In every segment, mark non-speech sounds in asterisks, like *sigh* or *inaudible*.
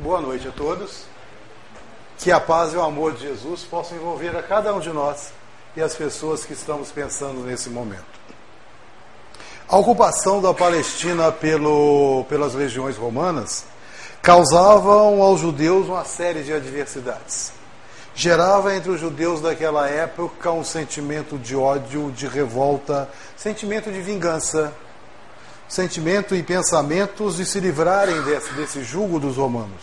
Boa noite a todos. Que a paz e o amor de Jesus possam envolver a cada um de nós e as pessoas que estamos pensando nesse momento. A ocupação da Palestina pelo, pelas legiões romanas causavam aos judeus uma série de adversidades. Gerava entre os judeus daquela época um sentimento de ódio, de revolta, sentimento de vingança, sentimento e pensamentos de se livrarem desse, desse jugo dos romanos.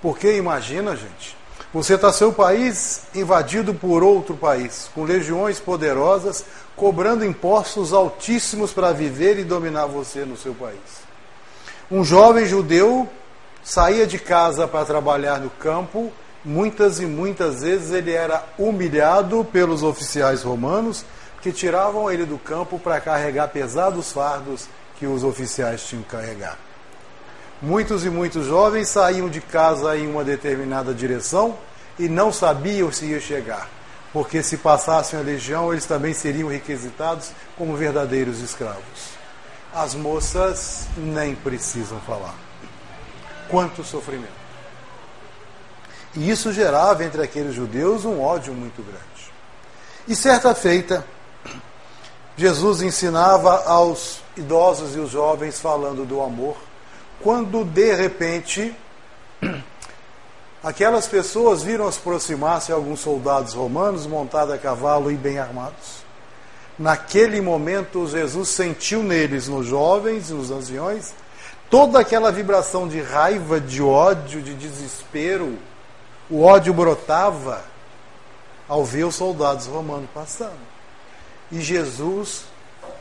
Porque imagina, gente, você está seu país invadido por outro país, com legiões poderosas, cobrando impostos altíssimos para viver e dominar você no seu país. Um jovem judeu saía de casa para trabalhar no campo, muitas e muitas vezes ele era humilhado pelos oficiais romanos que tiravam ele do campo para carregar pesados fardos que os oficiais tinham que carregar. Muitos e muitos jovens saíam de casa em uma determinada direção e não sabiam se ia chegar, porque se passassem a legião, eles também seriam requisitados como verdadeiros escravos. As moças nem precisam falar. Quanto sofrimento. E isso gerava entre aqueles judeus um ódio muito grande. E certa feita, Jesus ensinava aos idosos e os jovens falando do amor, quando de repente *clears throat* aquelas pessoas viram se aproximar-se alguns soldados romanos montados a cavalo e bem armados. Naquele momento, Jesus sentiu neles, nos jovens e nos anciões, toda aquela vibração de raiva, de ódio, de desespero. O ódio brotava ao ver os soldados romanos passando. E Jesus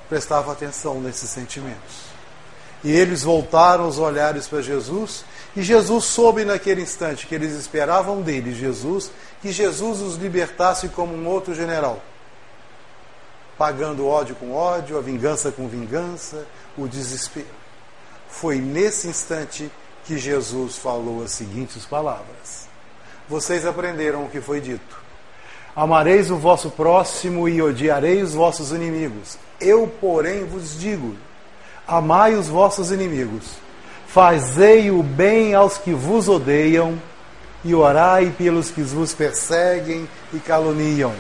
prestava atenção nesses sentimentos. E eles voltaram os olhares para Jesus, e Jesus soube naquele instante que eles esperavam dele, Jesus, que Jesus os libertasse como um outro general, pagando ódio com ódio, a vingança com vingança, o desespero. Foi nesse instante que Jesus falou as seguintes palavras: Vocês aprenderam o que foi dito Amareis o vosso próximo e odiareis os vossos inimigos. Eu, porém, vos digo: amai os vossos inimigos, fazei o bem aos que vos odeiam e orai pelos que vos perseguem e caluniam.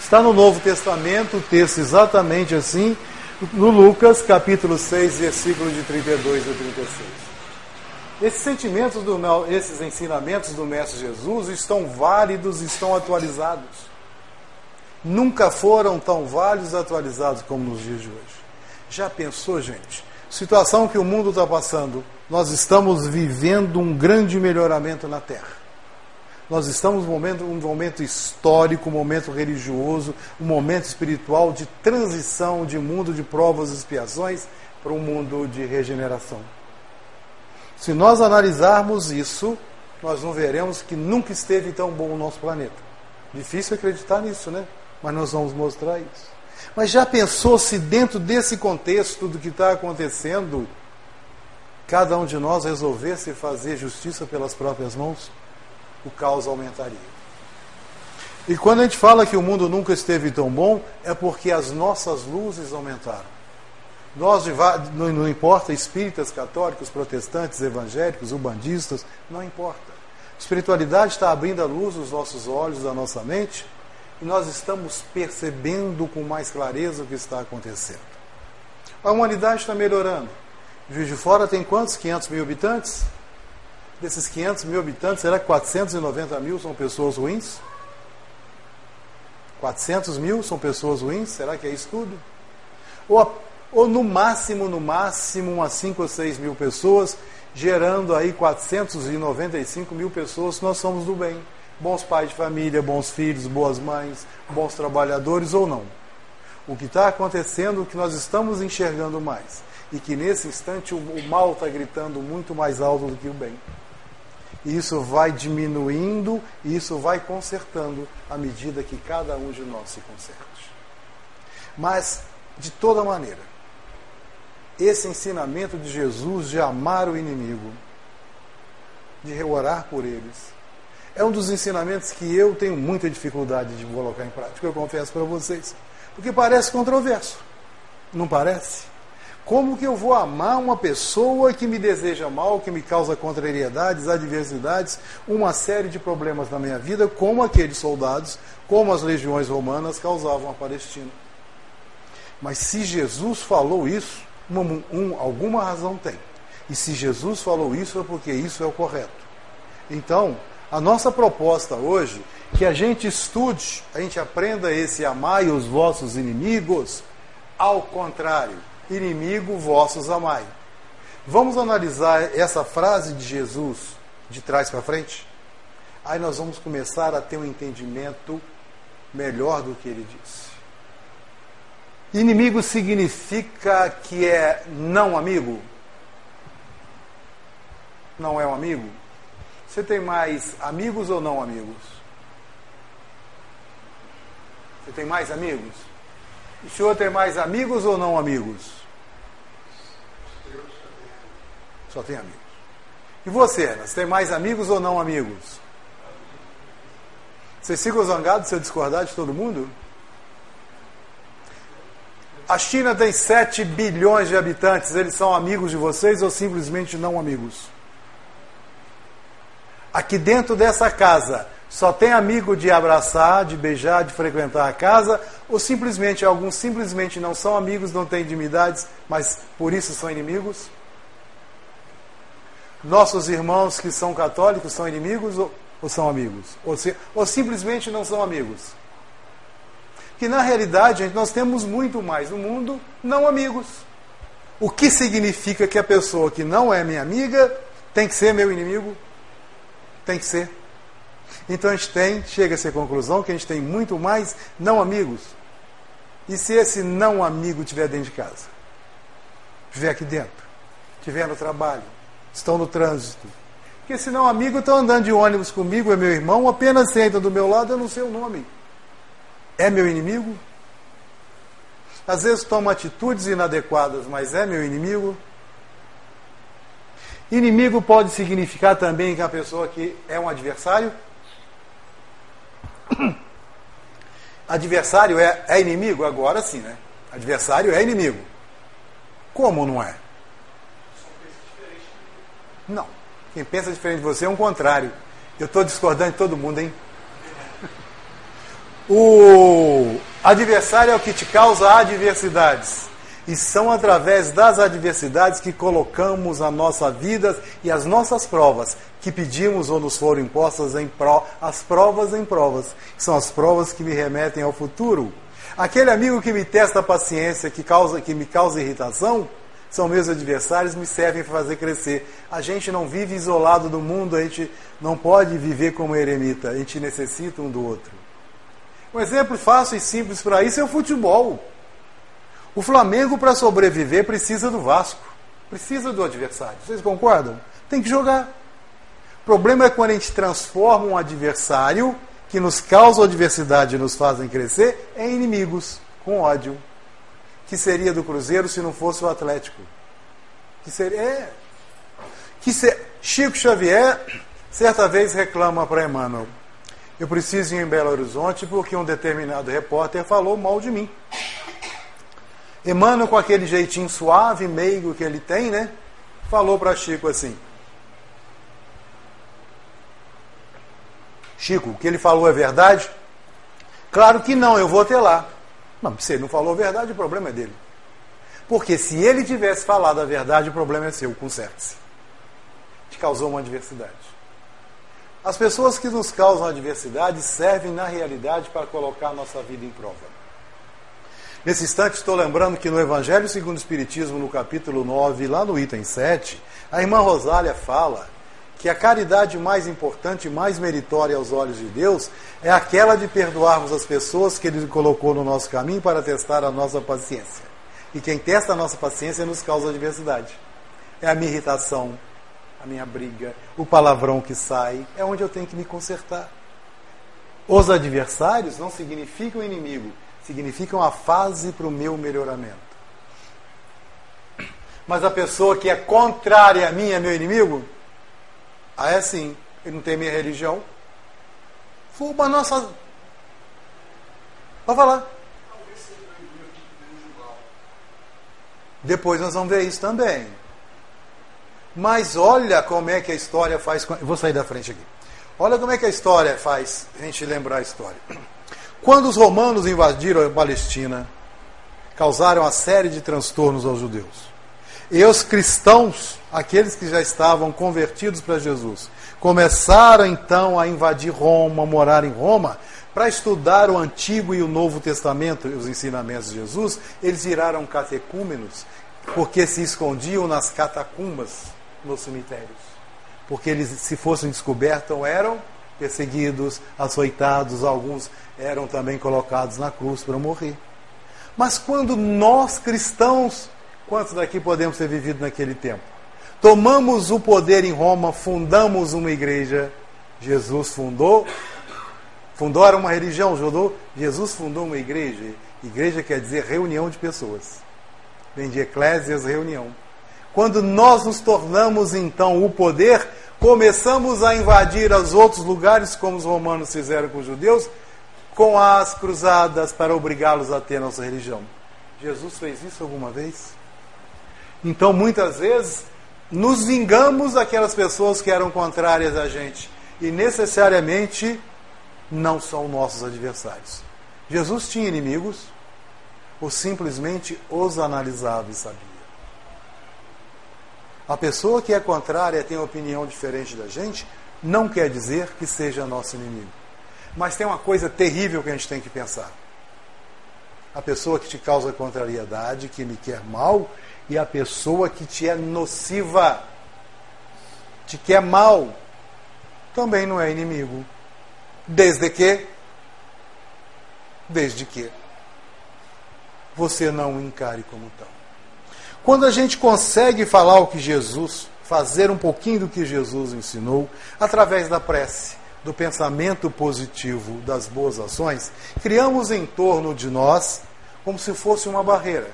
Está no Novo Testamento o texto exatamente assim, no Lucas, capítulo 6, versículo de 32 a 36. Esses sentimentos, do, esses ensinamentos do Mestre Jesus estão válidos, estão atualizados. Nunca foram tão válidos e atualizados como nos dias de hoje. Já pensou, gente? Situação que o mundo está passando. Nós estamos vivendo um grande melhoramento na Terra. Nós estamos vivendo um momento histórico, um momento religioso, um momento espiritual de transição de mundo de provas e expiações para um mundo de regeneração. Se nós analisarmos isso, nós não veremos que nunca esteve tão bom o nosso planeta. Difícil acreditar nisso, né? Mas nós vamos mostrar isso. Mas já pensou se dentro desse contexto do que está acontecendo, cada um de nós resolvesse fazer justiça pelas próprias mãos? O caos aumentaria. E quando a gente fala que o mundo nunca esteve tão bom, é porque as nossas luzes aumentaram. Nós, não importa, espíritas, católicos, protestantes, evangélicos, ubandistas, não importa. A espiritualidade está abrindo a luz dos nossos olhos, da nossa mente, e nós estamos percebendo com mais clareza o que está acontecendo. A humanidade está melhorando. Juiz de Fora tem quantos? 500 mil habitantes? Desses 500 mil habitantes, será que 490 mil são pessoas ruins? 400 mil são pessoas ruins? Será que é isso tudo? Ou ou no máximo, no máximo, umas 5 ou 6 mil pessoas, gerando aí 495 mil pessoas, nós somos do bem. Bons pais de família, bons filhos, boas mães, bons trabalhadores ou não. O que está acontecendo, o que nós estamos enxergando mais. E que nesse instante o, o mal está gritando muito mais alto do que o bem. E isso vai diminuindo e isso vai consertando à medida que cada um de nós se conserte. Mas, de toda maneira, esse ensinamento de Jesus de amar o inimigo, de orar por eles, é um dos ensinamentos que eu tenho muita dificuldade de colocar em prática, eu confesso para vocês. Porque parece controverso. Não parece? Como que eu vou amar uma pessoa que me deseja mal, que me causa contrariedades, adversidades, uma série de problemas na minha vida, como aqueles soldados, como as legiões romanas causavam a Palestina? Mas se Jesus falou isso, uma, um, alguma razão tem. E se Jesus falou isso, é porque isso é o correto. Então, a nossa proposta hoje que a gente estude, a gente aprenda esse amai os vossos inimigos, ao contrário, inimigo vossos amai. Vamos analisar essa frase de Jesus de trás para frente? Aí nós vamos começar a ter um entendimento melhor do que ele disse. Inimigo significa que é não amigo? Não é um amigo? Você tem mais amigos ou não amigos? Você tem mais amigos? O senhor tem mais amigos ou não amigos? Só tem amigos. E você, Ana? Você tem mais amigos ou não amigos? Vocês ficam zangados se eu discordar de todo mundo? A China tem 7 bilhões de habitantes. Eles são amigos de vocês ou simplesmente não amigos? Aqui dentro dessa casa, só tem amigo de abraçar, de beijar, de frequentar a casa, ou simplesmente alguns simplesmente não são amigos, não têm intimidades, mas por isso são inimigos? Nossos irmãos que são católicos são inimigos ou, ou são amigos? Ou, ou simplesmente não são amigos? Que na realidade gente, nós temos muito mais no mundo não amigos. O que significa que a pessoa que não é minha amiga tem que ser meu inimigo? Tem que ser. Então a gente tem, chega a essa conclusão que a gente tem muito mais não amigos. E se esse não amigo estiver dentro de casa? Estiver aqui dentro, estiver no trabalho, estão no trânsito. Porque se não amigo estão andando de ônibus comigo, é meu irmão, apenas senta do meu lado, eu não sei o nome. É meu inimigo? Às vezes toma atitudes inadequadas, mas é meu inimigo? Inimigo pode significar também que a pessoa que é um adversário? *clears throat* Adversário é, é inimigo? Agora sim, né? Adversário é inimigo. Como não é? Não. Quem pensa diferente de você é um contrário. Eu estou discordando de todo mundo, hein? O adversário é o que te causa adversidades. E são através das adversidades que colocamos a nossa vida e as nossas provas que pedimos ou nos foram impostas em pro, as provas em provas. São as provas que me remetem ao futuro. Aquele amigo que me testa a paciência, que, causa, que me causa irritação, são meus adversários, me servem para fazer crescer. A gente não vive isolado do mundo, a gente não pode viver como eremita, a gente necessita um do outro. Um exemplo fácil e simples para isso é o futebol. O Flamengo, para sobreviver, precisa do Vasco. Precisa do adversário. Vocês concordam? Tem que jogar. O problema é quando a gente transforma um adversário que nos causa adversidade e nos fazem crescer em inimigos, com ódio. Que seria do Cruzeiro se não fosse o Atlético? Que seria. É. Que se... Chico Xavier, certa vez, reclama para Emmanuel: Eu preciso ir em Belo Horizonte porque um determinado repórter falou mal de mim. Emmanuel, com aquele jeitinho suave, meigo que ele tem, né? Falou para Chico assim: Chico, o que ele falou é verdade? Claro que não, eu vou até lá. Mas se ele não falou a verdade, o problema é dele. Porque se ele tivesse falado a verdade, o problema é seu, conserte-se. Te causou uma adversidade. As pessoas que nos causam adversidade servem, na realidade, para colocar nossa vida em prova. Nesse instante, estou lembrando que no Evangelho segundo o Espiritismo, no capítulo 9, lá no item 7, a irmã Rosália fala que a caridade mais importante e mais meritória aos olhos de Deus é aquela de perdoarmos as pessoas que Ele colocou no nosso caminho para testar a nossa paciência. E quem testa a nossa paciência nos causa adversidade. É a minha irritação, a minha briga, o palavrão que sai, é onde eu tenho que me consertar. Os adversários não significam inimigo, significam a fase para o meu melhoramento. Mas a pessoa que é contrária a mim é meu inimigo? Ah, é sim. Ele não tem minha religião. Fuba nossa. Pode falar. Depois nós vamos ver isso também. Mas olha como é que a história faz. Vou sair da frente aqui. Olha como é que a história faz a gente lembrar a história. Quando os romanos invadiram a Palestina, causaram uma série de transtornos aos judeus. E os cristãos, aqueles que já estavam convertidos para Jesus, começaram então a invadir Roma, morar em Roma, para estudar o Antigo e o Novo Testamento e os ensinamentos de Jesus, eles viraram catecúmenos, porque se escondiam nas catacumbas nos cemitérios. Porque eles, se fossem descobertos, eram perseguidos, açoitados, alguns eram também colocados na cruz para morrer. Mas quando nós cristãos, quantos daqui podemos ter vivido naquele tempo? Tomamos o poder em Roma, fundamos uma igreja, Jesus fundou, fundou era uma religião, judô, Jesus fundou uma igreja. Igreja quer dizer reunião de pessoas. Vem de eclésias, reunião. Quando nós nos tornamos então o poder, começamos a invadir os outros lugares, como os romanos fizeram com os judeus, com as cruzadas para obrigá-los a ter nossa religião. Jesus fez isso alguma vez? Então, muitas vezes, nos vingamos daquelas pessoas que eram contrárias a gente e necessariamente não são nossos adversários. Jesus tinha inimigos ou simplesmente os analisava e sabia. A pessoa que é contrária tem opinião diferente da gente, não quer dizer que seja nosso inimigo. Mas tem uma coisa terrível que a gente tem que pensar. A pessoa que te causa contrariedade, que me quer mal, e a pessoa que te é nociva, te quer mal, também não é inimigo. Desde que, desde que você não o encare como tal. Quando a gente consegue falar o que Jesus, fazer um pouquinho do que Jesus ensinou, através da prece, do pensamento positivo, das boas ações, criamos em torno de nós como se fosse uma barreira.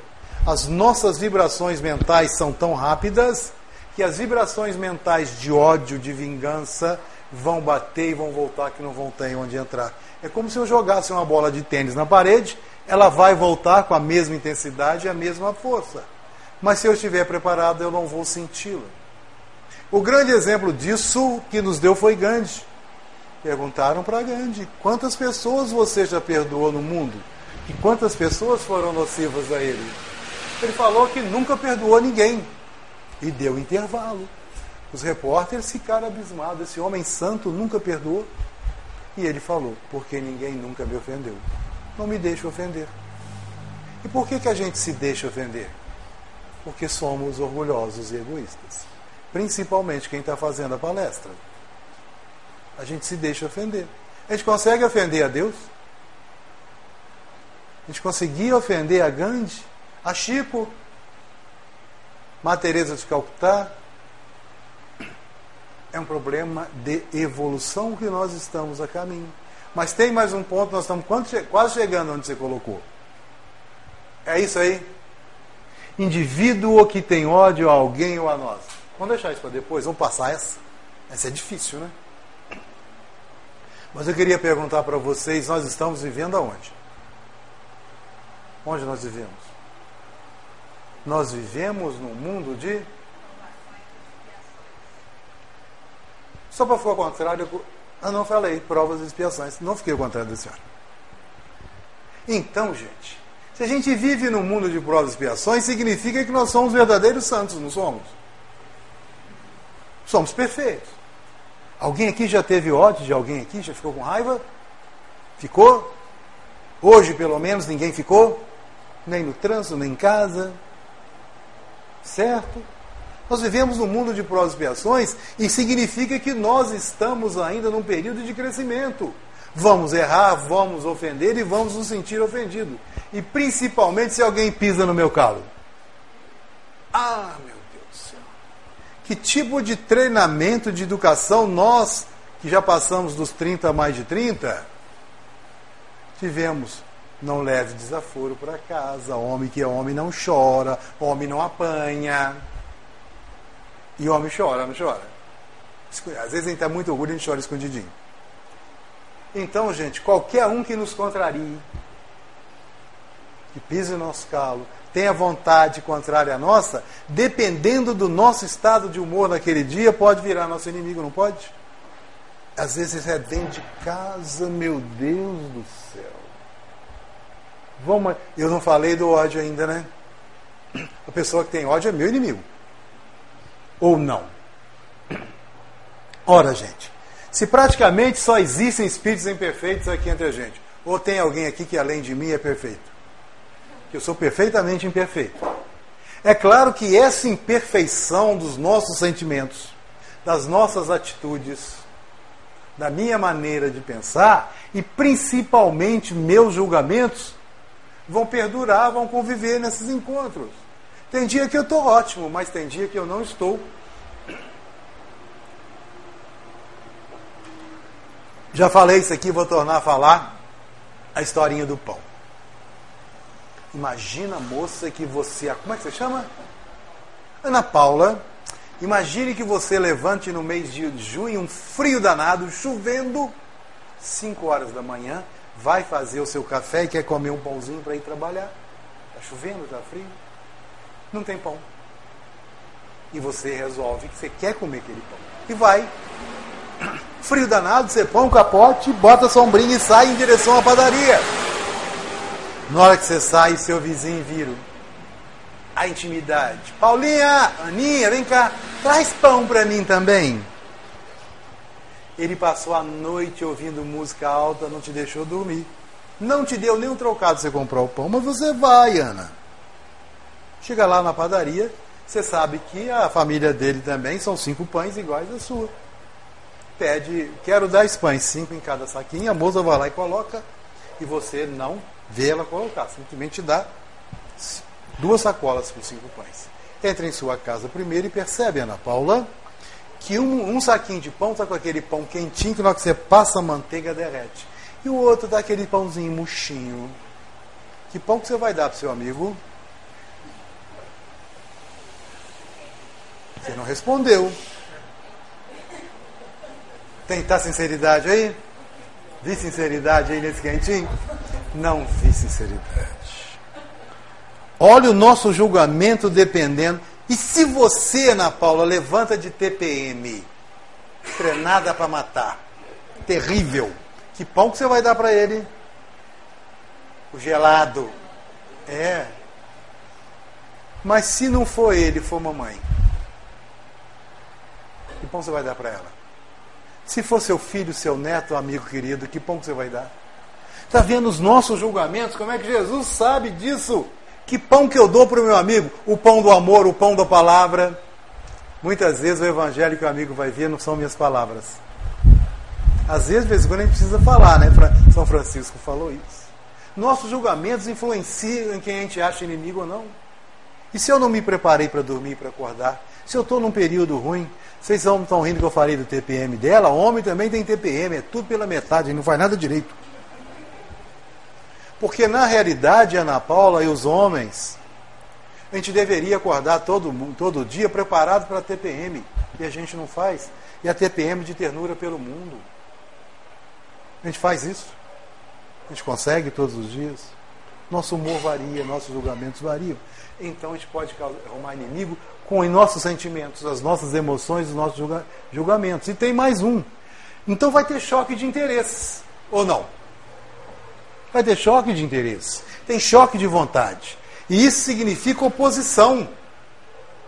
As nossas vibrações mentais são tão rápidas que as vibrações mentais de ódio, de vingança, vão bater e vão voltar que não vão ter onde entrar. É como se eu jogasse uma bola de tênis na parede, ela vai voltar com a mesma intensidade e a mesma força. Mas se eu estiver preparado, eu não vou senti-la. O grande exemplo disso que nos deu foi Gandhi. Perguntaram para Gandhi: quantas pessoas você já perdoou no mundo? E quantas pessoas foram nocivas a ele? Ele falou que nunca perdoou ninguém. E deu intervalo. Os repórteres ficaram abismados. Esse homem santo nunca perdoou. E ele falou: porque ninguém nunca me ofendeu. Não me deixe ofender. E por que, que a gente se deixa ofender? Porque somos orgulhosos e egoístas. Principalmente quem está fazendo a palestra a gente se deixa ofender. A gente consegue ofender a Deus? A gente conseguia ofender a Gandhi, a Chico, Matereza de Calcutá? É um problema de evolução que nós estamos a caminho. Mas tem mais um ponto, nós estamos quase chegando onde você colocou. É isso aí? Indivíduo que tem ódio a alguém ou a nós. Vamos deixar isso para depois, vamos passar essa. Essa é difícil, né? Mas eu queria perguntar para vocês: nós estamos vivendo aonde? Onde nós vivemos? Nós vivemos num mundo de. Só para ficar contrário, eu não falei provas e expiações. Não fiquei ao contrário da senhora. Então, gente, se a gente vive num mundo de provas e expiações, significa que nós somos verdadeiros santos, não somos? Somos perfeitos. Alguém aqui já teve ódio de alguém aqui? Já ficou com raiva? Ficou? Hoje, pelo menos, ninguém ficou? Nem no trânsito, nem em casa? Certo? Nós vivemos num mundo de provas e expiações e significa que nós estamos ainda num período de crescimento. Vamos errar, vamos ofender e vamos nos sentir ofendidos. E principalmente se alguém pisa no meu calo. Ah, meu que tipo de treinamento de educação nós, que já passamos dos 30 a mais de 30, tivemos? Não leve desaforo para casa. Homem que é homem não chora, homem não apanha. E homem chora, não chora. Às vezes a gente está muito orgulho e a gente chora escondidinho. Então, gente, qualquer um que nos contrarie, que pise o nosso calo, tenha vontade contrária à nossa, dependendo do nosso estado de humor naquele dia, pode virar nosso inimigo, não pode? Às vezes é dentro de casa, meu Deus do céu. Vamos, eu não falei do ódio ainda, né? A pessoa que tem ódio é meu inimigo. Ou não? Ora, gente, se praticamente só existem espíritos imperfeitos aqui entre a gente, ou tem alguém aqui que além de mim é perfeito? Que eu sou perfeitamente imperfeito. É claro que essa imperfeição dos nossos sentimentos, das nossas atitudes, da minha maneira de pensar e principalmente meus julgamentos vão perdurar, vão conviver nesses encontros. Tem dia que eu estou ótimo, mas tem dia que eu não estou. Já falei isso aqui, vou tornar a falar a historinha do pão. Imagina moça que você. Como é que você chama? Ana Paula. Imagine que você levante no mês de junho, um frio danado, chovendo, 5 horas da manhã, vai fazer o seu café e quer comer um pãozinho para ir trabalhar. Está chovendo, está frio. Não tem pão. E você resolve que você quer comer aquele pão. E vai. Frio danado, você põe um capote, bota a sombrinha e sai em direção à padaria. Na hora que você sai, seu vizinho vira a intimidade. Paulinha, Aninha, vem cá, traz pão para mim também. Ele passou a noite ouvindo música alta, não te deixou dormir. Não te deu nem um trocado você comprar o pão, mas você vai, Ana. Chega lá na padaria, você sabe que a família dele também são cinco pães iguais à sua. Pede, quero dez pães, cinco em cada saquinho, a moça vai lá e coloca, e você não vê ela colocar, simplesmente dá duas sacolas com cinco pães. Entra em sua casa primeiro e percebe, Ana Paula, que um, um saquinho de pão está com aquele pão quentinho que na hora que você passa a manteiga derrete. E o outro dá aquele pãozinho murchinho. Que pão que você vai dar para seu amigo? Você não respondeu. Tentar sinceridade aí? Vi sinceridade aí nesse quentinho? Não vi sinceridade. Olha o nosso julgamento dependendo. E se você, Ana Paula, levanta de TPM, treinada para matar, terrível, que pão que você vai dar para ele? O gelado. É. Mas se não for ele, for mamãe, que pão você vai dar para ela? Se for seu filho, seu neto, amigo querido, que pão que você vai dar? Está vendo os nossos julgamentos? Como é que Jesus sabe disso? Que pão que eu dou para o meu amigo? O pão do amor, o pão da palavra. Muitas vezes o evangelho que o amigo vai ver não são minhas palavras. Às vezes, de vez em quando, a gente precisa falar, né? São Francisco falou isso. Nossos julgamentos influenciam em quem a gente acha inimigo ou não. E se eu não me preparei para dormir, para acordar? Se eu estou num período ruim? Vocês estão rindo que eu falei do TPM dela? Homem também tem TPM, é tudo pela metade, não faz nada direito. Porque na realidade, Ana Paula e os homens, a gente deveria acordar todo, todo dia preparado para a TPM. E a gente não faz. E a TPM de ternura pelo mundo. A gente faz isso. A gente consegue todos os dias. Nosso humor varia, nossos julgamentos variam. Então a gente pode arrumar inimigo com os nossos sentimentos, as nossas emoções, os nossos julgamentos. E tem mais um. Então vai ter choque de interesses. Ou não? vai ter choque de interesse, tem choque de vontade. E isso significa oposição.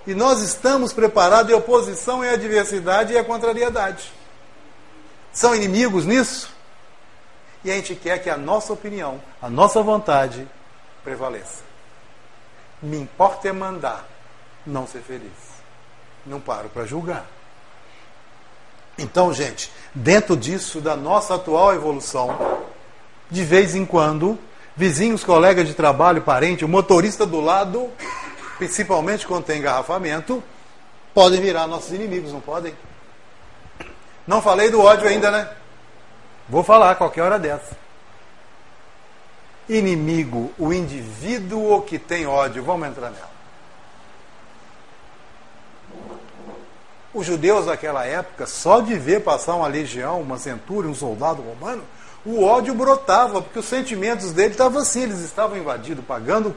E nós estamos preparados, e oposição é a adversidade e a contrariedade. São inimigos nisso? E a gente quer que a nossa opinião, a nossa vontade prevaleça. Me importa é mandar, não ser feliz. Não paro para julgar. Então, gente, dentro disso, da nossa atual evolução, de vez em quando, vizinhos, colegas de trabalho, parente, o motorista do lado, principalmente quando tem engarrafamento, podem virar nossos inimigos, não podem? Não falei do ódio ainda, né? Vou falar qualquer hora dessa. Inimigo, o indivíduo que tem ódio, vamos entrar nela. Os judeus daquela época, só de ver passar uma legião, uma centúria, um soldado romano, O ódio brotava, porque os sentimentos dele estavam assim, eles estavam invadidos, pagando,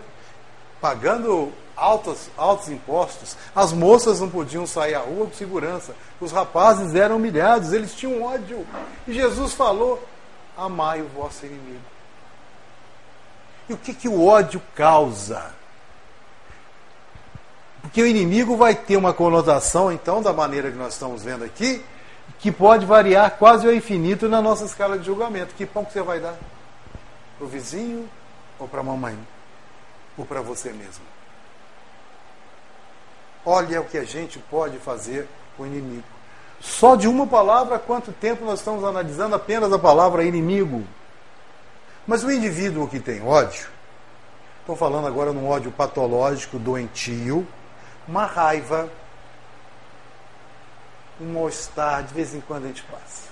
pagando altos, altos impostos. As moças não podiam sair à rua com segurança. Os rapazes eram humilhados, eles tinham ódio. E Jesus falou: amai o vosso inimigo. E o que, que o ódio causa? Porque o inimigo vai ter uma conotação, então, da maneira que nós estamos vendo aqui, que pode variar quase ao infinito na nossa escala de julgamento. Que pão que você vai dar? Para o vizinho ou para a mamãe? Ou para você mesmo? Olha o que a gente pode fazer com o inimigo. Só de uma palavra, quanto tempo nós estamos analisando apenas a palavra inimigo? Mas o indivíduo que tem ódio, estou falando agora num ódio patológico, doentio, uma raiva, um mal-estar, de vez em quando a gente passa.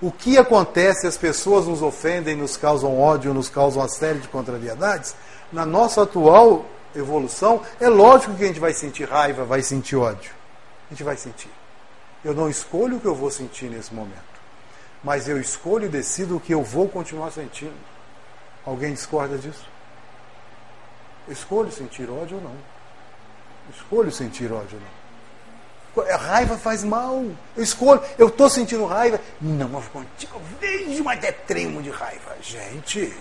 O que acontece? As pessoas nos ofendem, nos causam ódio, nos causam uma série de contrariedades. Na nossa atual evolução, é lógico que a gente vai sentir raiva, vai sentir ódio. A gente vai sentir. Eu não escolho o que eu vou sentir nesse momento. Mas eu escolho e decido o que eu vou continuar sentindo. Alguém discorda disso? Eu escolho sentir ódio ou não. Eu escolho sentir ódio ou não. A raiva faz mal. Eu escolho. Eu estou sentindo raiva. Não, mas contigo eu vejo, mas é tremo de raiva. Gente.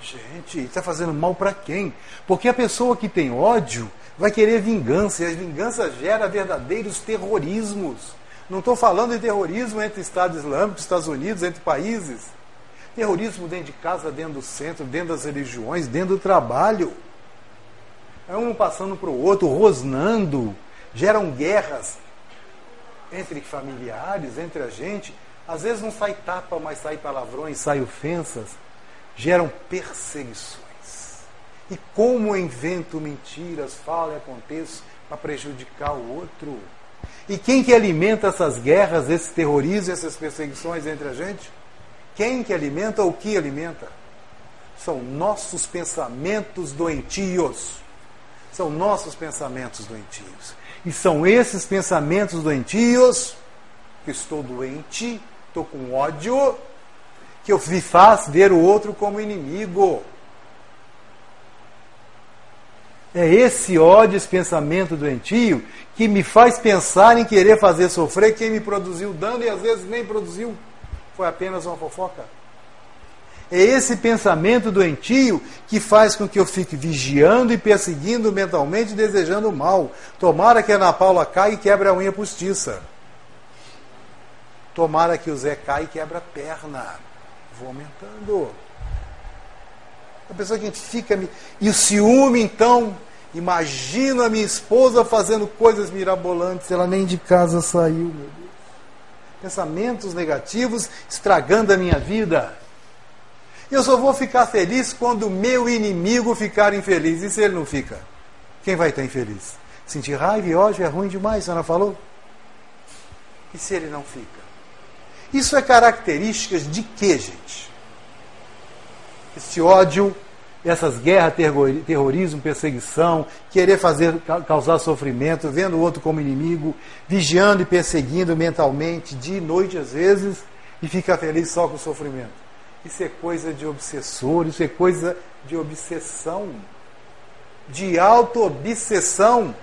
Gente, está fazendo mal para quem? Porque a pessoa que tem ódio vai querer vingança, e a vingança gera verdadeiros terrorismos. Não estou falando de terrorismo entre Estado Islâmico, Estados Unidos, entre países. Terrorismo dentro de casa, dentro do centro, dentro das religiões, dentro do trabalho. É um passando para o outro, rosnando. Geram guerras entre familiares, entre a gente. Às vezes não sai tapa, mas sai palavrões, sai ofensas geram perseguições. E como invento mentiras, falo e aconteço para prejudicar o outro? E quem que alimenta essas guerras, esses terrorismos, essas perseguições entre a gente? Quem que alimenta ou que alimenta? São nossos pensamentos doentios. São nossos pensamentos doentios. E são esses pensamentos doentios que estou doente, estou com ódio, que eu me faz ver o outro como inimigo. É esse ódio, esse pensamento doentio que me faz pensar em querer fazer sofrer quem me produziu dano e às vezes nem produziu. Foi apenas uma fofoca. É esse pensamento doentio que faz com que eu fique vigiando e perseguindo mentalmente, desejando o mal. Tomara que a Ana Paula caia e quebre a unha postiça. Tomara que o Zé caia e quebra a perna vou aumentando. A pessoa que a gente fica. E o ciúme, então, imagino a minha esposa fazendo coisas mirabolantes, ela nem de casa saiu, meu Deus. Pensamentos negativos estragando a minha vida. Eu só vou ficar feliz quando o meu inimigo ficar infeliz. E se ele não fica? Quem vai estar infeliz? Sentir raiva e ódio é ruim demais, a senhora falou? E se ele não fica? Isso é características de quê, gente? Esse ódio, essas guerras, terrorismo, perseguição, querer fazer causar sofrimento, vendo o outro como inimigo, vigiando e perseguindo mentalmente, dia e noite às vezes, e fica feliz só com o sofrimento. Isso é coisa de obsessor, isso é coisa de obsessão, de auto-obsessão.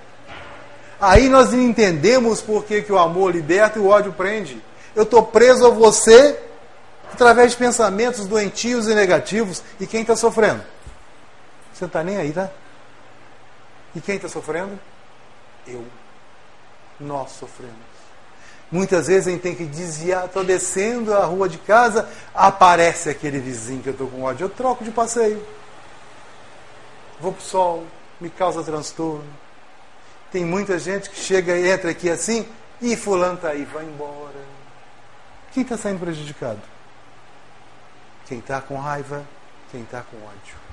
Aí nós entendemos por que, que o amor liberta e o ódio prende. Eu estou preso a você através de pensamentos doentios e negativos. E quem está sofrendo? Você não está nem aí, tá? E quem está sofrendo? Eu. Nós sofremos. Muitas vezes a gente tem que desviar. Estou descendo a rua de casa, aparece aquele vizinho que eu estou com ódio. Eu troco de passeio. Vou para o sol, me causa transtorno. Tem muita gente que chega e entra aqui assim, e fulano está aí, vai embora. Quem está saindo prejudicado? Quem está com raiva, quem está com ódio.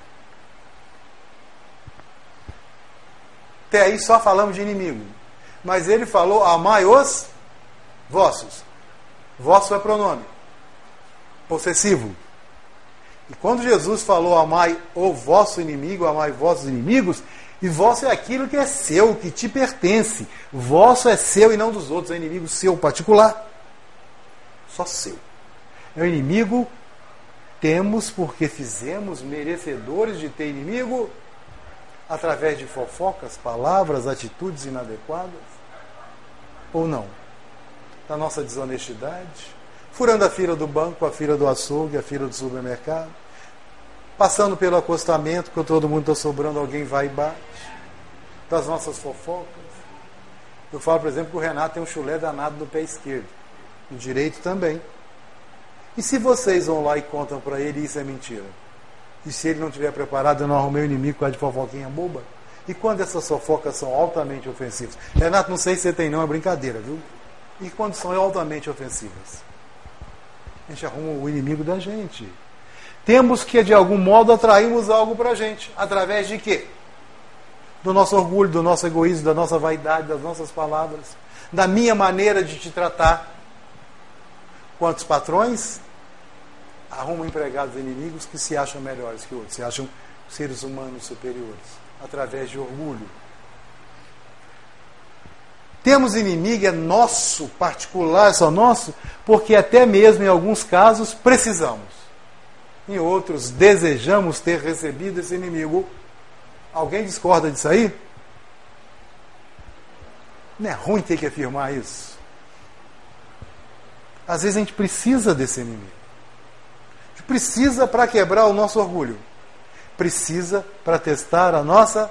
Até aí só falamos de inimigo. Mas ele falou: amai os vossos. Vosso é pronome. Possessivo. E quando Jesus falou amai o vosso inimigo, amai vossos inimigos, e vosso é aquilo que é seu, que te pertence. Vosso é seu e não dos outros, é inimigo seu particular só seu. É o inimigo temos porque fizemos merecedores de ter inimigo através de fofocas, palavras, atitudes inadequadas? Ou não? Da nossa desonestidade? Furando a fila do banco, a fila do açougue, a fila do supermercado? Passando pelo acostamento, quando todo mundo está sobrando, alguém vai e bate? Das nossas fofocas? Eu falo, por exemplo, que o Renato tem um chulé danado no pé esquerdo. No direito também. E se vocês vão lá e contam para ele, isso é mentira? E se ele não estiver preparado, eu não arrumei o inimigo com a de fofoquinha boba? E quando essas fofocas são altamente ofensivas? Renato, não sei se você tem não, é brincadeira, viu? E quando são altamente ofensivas? A gente arruma o inimigo da gente. Temos que, de algum modo, atrairmos algo para a gente. Através de quê? Do nosso orgulho, do nosso egoísmo, da nossa vaidade, das nossas palavras, da minha maneira de te tratar. Quantos patrões arrumam empregados inimigos que se acham melhores que outros, se acham seres humanos superiores, através de orgulho. Temos inimigo, é nosso, particular, é só nosso, porque até mesmo em alguns casos precisamos. Em outros, desejamos ter recebido esse inimigo. Alguém discorda disso aí? Não é ruim ter que afirmar isso. Às vezes a gente precisa desse inimigo. Precisa para quebrar o nosso orgulho. Precisa para testar a nossa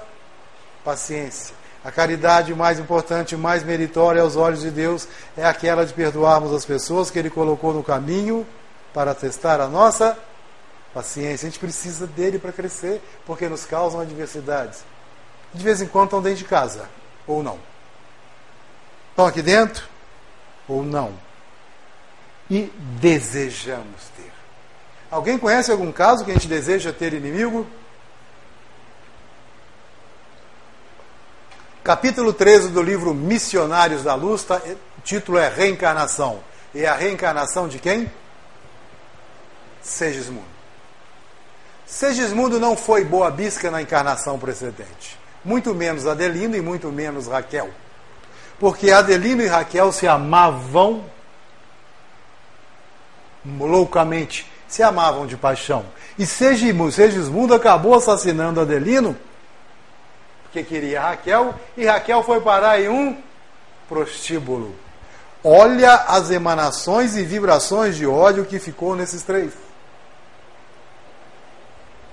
paciência. A caridade mais importante, mais meritória aos olhos de Deus é aquela de perdoarmos as pessoas que Ele colocou no caminho para testar a nossa paciência. A gente precisa dele para crescer, porque nos causam adversidades. De vez em quando estão dentro de casa, ou não. Estão aqui dentro, ou não. E desejamos ter. Alguém conhece algum caso que a gente deseja ter inimigo? Capítulo 13 do livro Missionários da Luz, tá, o título é Reencarnação. E a reencarnação de quem? Segismundo. Segismundo não foi boa bisca na encarnação precedente. Muito menos Adelino e muito menos Raquel. Porque Adelino e Raquel se amavam loucamente, se amavam de paixão. E Segismundo acabou assassinando Adelino que queria Raquel, e Raquel foi parar em um prostíbulo. Olha as emanações e vibrações de ódio que ficou nesses três.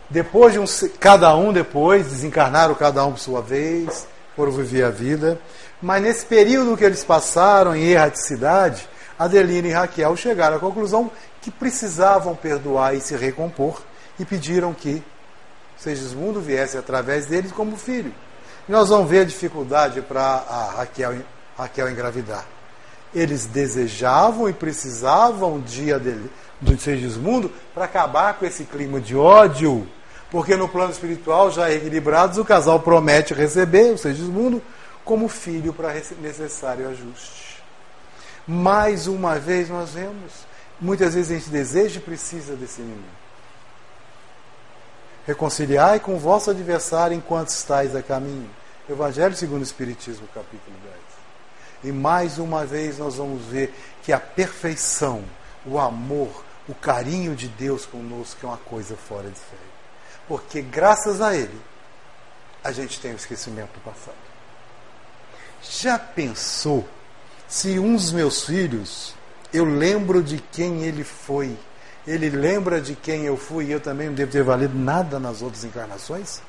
Depois de um, cada um depois desencarnaram cada um por sua vez, foram viver a vida. Mas nesse período que eles passaram em erraticidade, Adelina e Raquel chegaram à conclusão que precisavam perdoar e se recompor e pediram que Segismundo viesse através deles como filho. E nós vamos ver a dificuldade para Raquel, Raquel engravidar. Eles desejavam e precisavam dia dele, do Segismundo para acabar com esse clima de ódio. Porque no plano espiritual, já equilibrados, o casal promete receber o Segismundo como filho para necessário ajuste. Mais uma vez nós vemos, muitas vezes a gente deseja e precisa desse menino. Reconciliai com o vosso adversário enquanto estáis a caminho. Evangelho segundo o Espiritismo, capítulo 10. E mais uma vez nós vamos ver que a perfeição, o amor, o carinho de Deus conosco é uma coisa fora de série. Porque graças a Ele, a gente tem o esquecimento do passado. Já pensou se um dos meus filhos, eu lembro de quem ele foi, ele lembra de quem eu fui e eu também não devo ter valido nada nas outras encarnações?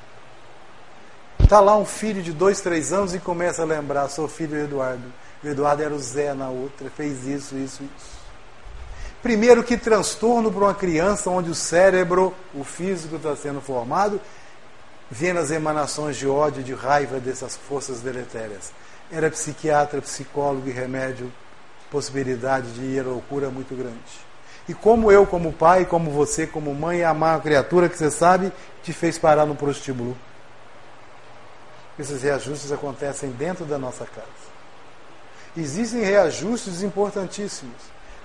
Está lá um filho de dois, três anos e começa a lembrar, sou filho do Eduardo. O Eduardo era o Zé na outra, fez isso, isso, isso. Primeiro, que transtorno para uma criança onde o cérebro, o físico está sendo formado, vendo as emanações de ódio, de raiva dessas forças deletérias. Era psiquiatra, psicólogo e remédio, possibilidade de ir à loucura muito grande. E como eu, como pai, como você, como mãe, amar uma criatura que você sabe te fez parar no prostíbulo. Esses reajustes acontecem dentro da nossa casa. Existem reajustes importantíssimos.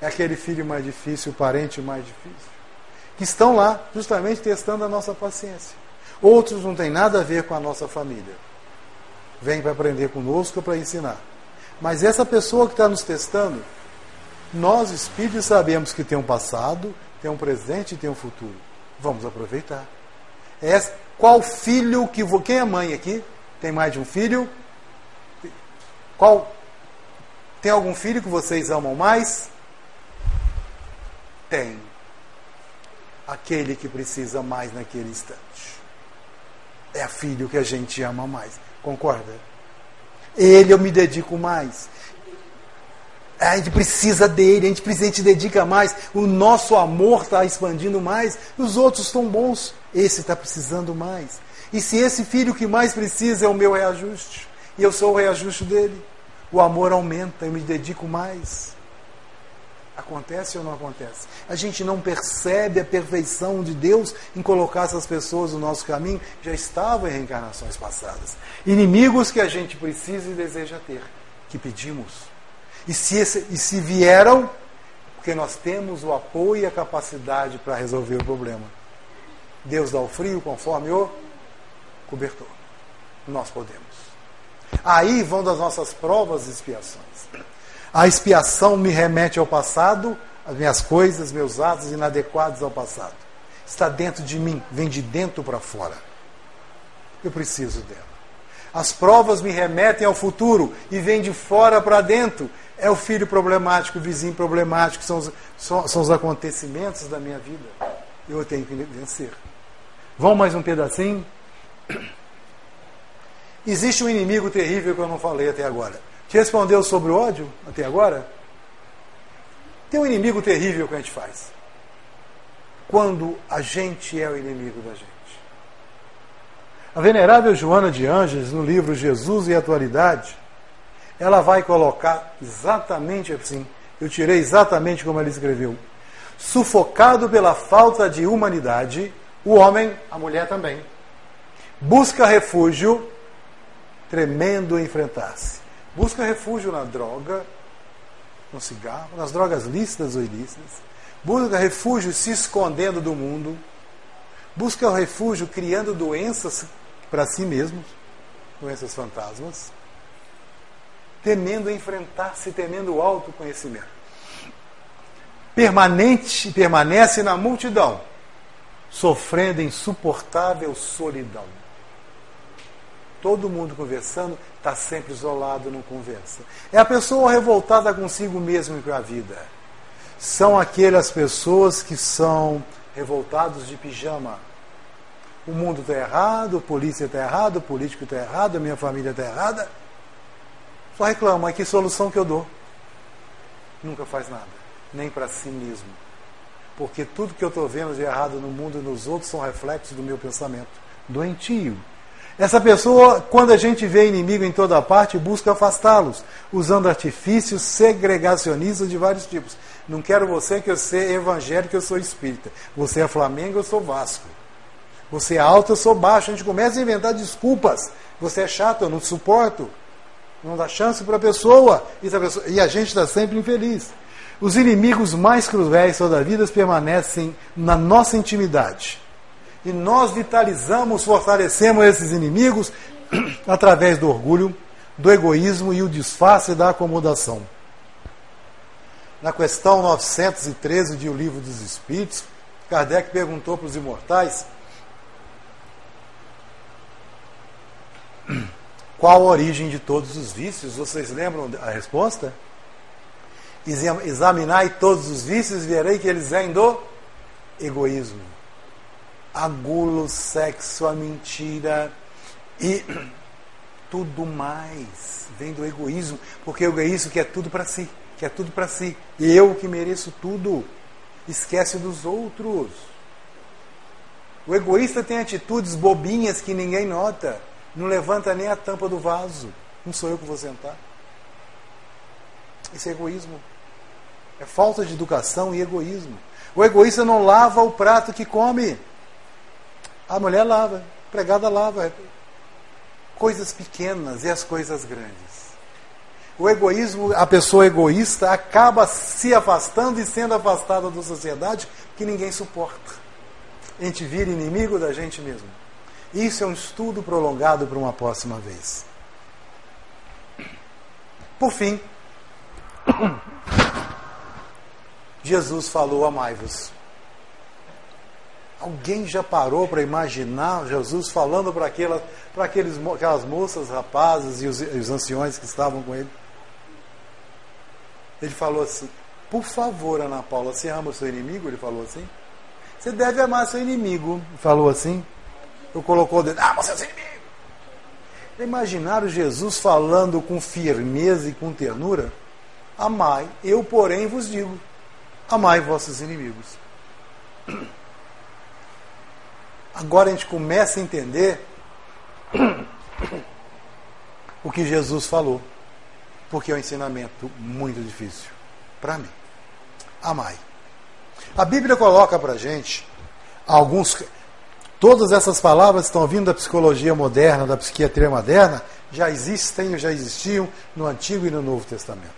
É aquele filho mais difícil, o parente mais difícil. Que estão lá justamente testando a nossa paciência. Outros não têm nada a ver com a nossa família. Vem para aprender conosco para ensinar. Mas essa pessoa que está nos testando, Nós, espíritos, sabemos que tem um passado, tem um presente e tem um futuro. Vamos aproveitar. É, qual filho que. Vou, quem é mãe aqui? Tem mais de um filho? Qual? Tem algum filho que vocês amam mais? Tem. Aquele que precisa mais naquele instante. É filho que a gente ama mais. Concorda? Ele eu me dedico mais. A gente precisa dele, a gente precisa, dedica mais. O nosso amor está expandindo mais. Os outros estão bons. Esse está precisando mais. E se esse filho que mais precisa é o meu reajuste, e eu sou o reajuste dele, o amor aumenta, eu me dedico mais. Acontece ou não acontece? A gente não percebe a perfeição de Deus em colocar essas pessoas no nosso caminho, já estavam em reencarnações passadas. Inimigos que a gente precisa e deseja ter, que pedimos. E se, esse, e se vieram, porque nós temos o apoio e a capacidade para resolver o problema. Deus dá o frio conforme o cobertor. Nós podemos. Aí vão das nossas provas e expiações. A expiação me remete ao passado, as minhas coisas, meus atos inadequados ao passado. Está dentro de mim, vem de dentro para fora. Eu preciso dela. As provas me remetem ao futuro e vêm de fora para dentro. É o filho problemático, o vizinho problemático, são os, são, são os acontecimentos da minha vida. Eu tenho que vencer. Vamos mais um pedacinho? Existe um inimigo terrível que eu não falei até agora. Respondeu sobre o ódio até agora? Tem um inimigo terrível que a gente faz. Quando a gente é o inimigo da gente. A venerável Joana de Anjos, no livro Jesus e Atualidade, ela vai colocar exatamente assim. Eu tirei exatamente como ela escreveu. Sufocado pela falta de humanidade, o homem, a mulher também, busca refúgio, tremendo enfrentar-se. Busca refúgio na droga, no cigarro, nas drogas lícitas ou ilícitas. Busca refúgio se escondendo do mundo. Busca refúgio criando doenças para si mesmos, doenças fantasmas. Temendo enfrentar-se, temendo o autoconhecimento. Permanente, permanece na multidão, sofrendo insuportável solidão todo mundo conversando, está sempre isolado, não conversa. É a pessoa revoltada consigo mesmo e com a vida. São aquelas pessoas que são revoltados de pijama. O mundo está errado, a polícia está errado, o político está errado, a minha família está errada. Só reclama, que solução que eu dou? Nunca faz nada, nem para si mesmo. Porque tudo que eu estou vendo de errado no mundo e nos outros são reflexos do meu pensamento. Doentio. Essa pessoa, quando a gente vê inimigo em toda parte, busca afastá-los, usando artifícios segregacionistas de vários tipos. Não quero você que eu seja evangélico, eu sou espírita. Você é Flamengo, eu sou Vasco. Você é alto, eu sou baixo. A gente começa a inventar desculpas. Você é chato, eu não suporto. Não dá chance para a pessoa. E a gente está sempre infeliz. Os inimigos mais cruéis toda a vida permanecem na nossa intimidade e nós vitalizamos, fortalecemos esses inimigos *clears throat* através do orgulho, do egoísmo e o disfarce da acomodação. Na questão 913 de O Livro dos Espíritos, Kardec perguntou para os imortais *clears throat* qual a origem de todos os vícios. Vocês lembram a resposta? Examinai todos os vícios e verei que eles vêm do egoísmo a sexo, a mentira e *clears throat* tudo mais vem do egoísmo, porque o egoísmo quer tudo para si, quer tudo para si. E eu que mereço tudo, esquece dos outros. O egoísta tem atitudes bobinhas que ninguém nota, não levanta nem a tampa do vaso. Não sou eu que vou sentar. Isso é egoísmo. É falta de educação e egoísmo. O egoísta não lava o prato que come. A mulher lava, a lava. Coisas pequenas e as coisas grandes. O egoísmo, a pessoa egoísta acaba se afastando e sendo afastada da sociedade que ninguém suporta. A gente vira inimigo da gente mesmo. Isso é um estudo prolongado para uma próxima vez. Por fim, *coughs* Jesus falou: Amai-vos. Alguém já parou para imaginar Jesus falando para aquelas, aquelas moças, rapazes e os, os anciões que estavam com ele? Ele falou assim: Por favor, Ana Paula, você ama o seu inimigo? Ele falou assim. Você deve amar seu inimigo. Falou assim. Eu colocou o dedo: Ah, você é seu inimigo. Imaginaram Jesus falando com firmeza e com ternura? Amai, eu, porém, vos digo: amai vossos inimigos. *clears throat* Agora a gente começa a entender o que Jesus falou, porque é um ensinamento muito difícil para mim. Amai. A Bíblia coloca para a gente alguns. Todas essas palavras estão vindo da psicologia moderna, da psiquiatria moderna, já existem, já existiam no Antigo e no Novo Testamento.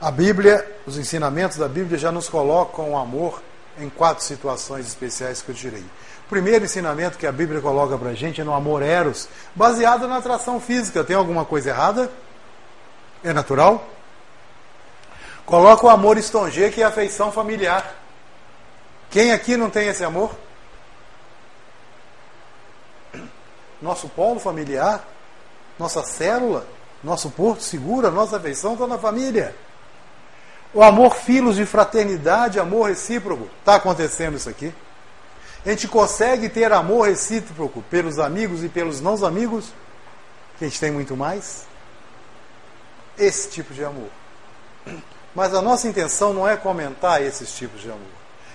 A Bíblia, os ensinamentos da Bíblia já nos colocam o amor em quatro situações especiais que eu tirei. Primeiro ensinamento que a Bíblia coloca para a gente é no amor eros, baseado na atração física. Tem alguma coisa errada? É natural? Coloca o amor estonge, que é a afeição familiar. Quem aqui não tem esse amor? Nosso polo familiar, nossa célula, nosso porto seguro, a nossa afeição está na família. O amor filos de fraternidade, amor recíproco. Está acontecendo isso aqui? A gente consegue ter amor recíproco pelos amigos e pelos não amigos, que a gente tem muito mais. Esse tipo de amor. Mas a nossa intenção não é comentar esses tipos de amor.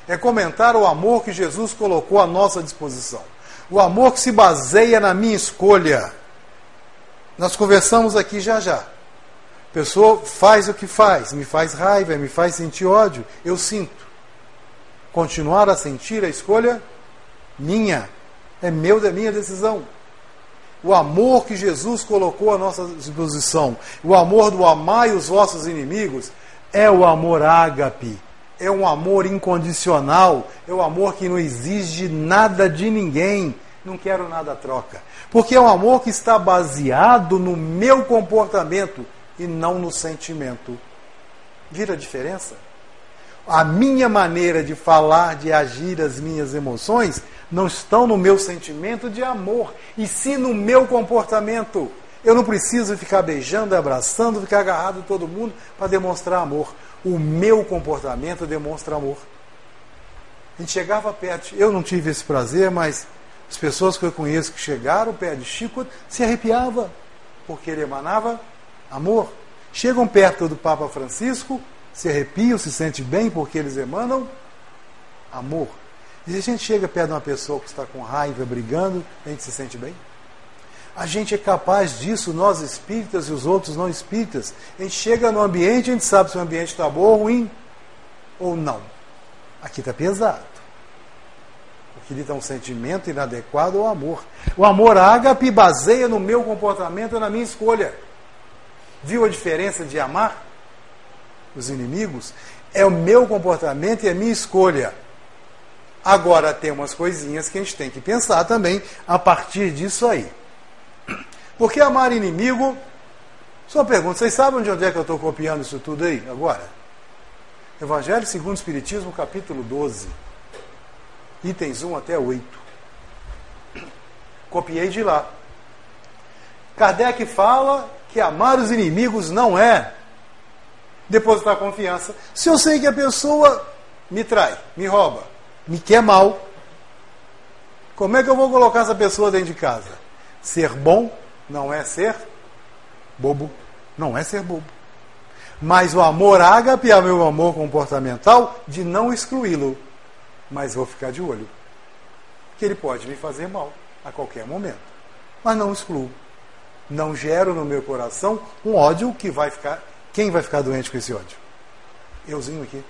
É comentar o amor que Jesus colocou à nossa disposição. O amor que se baseia na minha escolha. Nós conversamos aqui já já. Pessoa faz o que faz, me faz raiva, me faz sentir ódio. Eu sinto. Continuar a sentir a escolha minha, é meu, da minha decisão. O amor que Jesus colocou à nossa disposição, o amor do amai os vossos inimigos, é o amor ágape, é um amor incondicional, é o amor que não exige nada de ninguém, não quero nada troca. Porque é um amor que está baseado no meu comportamento e não no sentimento. Vira a diferença? A minha maneira de falar, de agir, as minhas emoções não estão no meu sentimento de amor, e sim no meu comportamento. Eu não preciso ficar beijando, abraçando, ficar agarrado todo mundo para demonstrar amor. O meu comportamento demonstra amor. A gente chegava perto, eu não tive esse prazer, mas as pessoas que eu conheço que chegaram perto de Chico se arrepiava, porque ele emanava amor. Chegam perto do Papa Francisco, se arrepiam, se sentem bem, porque eles emanam amor. E a gente chega perto de uma pessoa que está com raiva, brigando, a gente se sente bem? A gente é capaz disso, nós espíritas e os outros não espíritas. A gente chega no ambiente, a gente sabe se o ambiente está bom ou ruim, ou não. Aqui está pesado. Porque ele está um sentimento inadequado ao amor. O amor ágape baseia no meu comportamento e na minha escolha. Viu a diferença de amar os inimigos? É o meu comportamento e a minha escolha. Agora tem umas coisinhas que a gente tem que pensar também a partir disso aí. Porque amar inimigo. Só pergunta, vocês sabem de onde é que eu estou copiando isso tudo aí agora? Evangelho segundo o Espiritismo, capítulo 12, itens 1 até 8. Copiei de lá. Kardec fala que amar os inimigos não é depositar confiança. Se eu sei que a pessoa me trai, me rouba, me quer mal, como é que eu vou colocar essa pessoa dentro de casa? Ser bom não é ser bobo, não é ser bobo. Mas o amor ágape é meu amor comportamental de não excluí-lo, mas vou ficar de olho. Que ele pode me fazer mal a qualquer momento. Mas não excluo. Não gero no meu coração um ódio que vai ficar. Quem vai ficar doente com esse ódio? Euzinho aqui.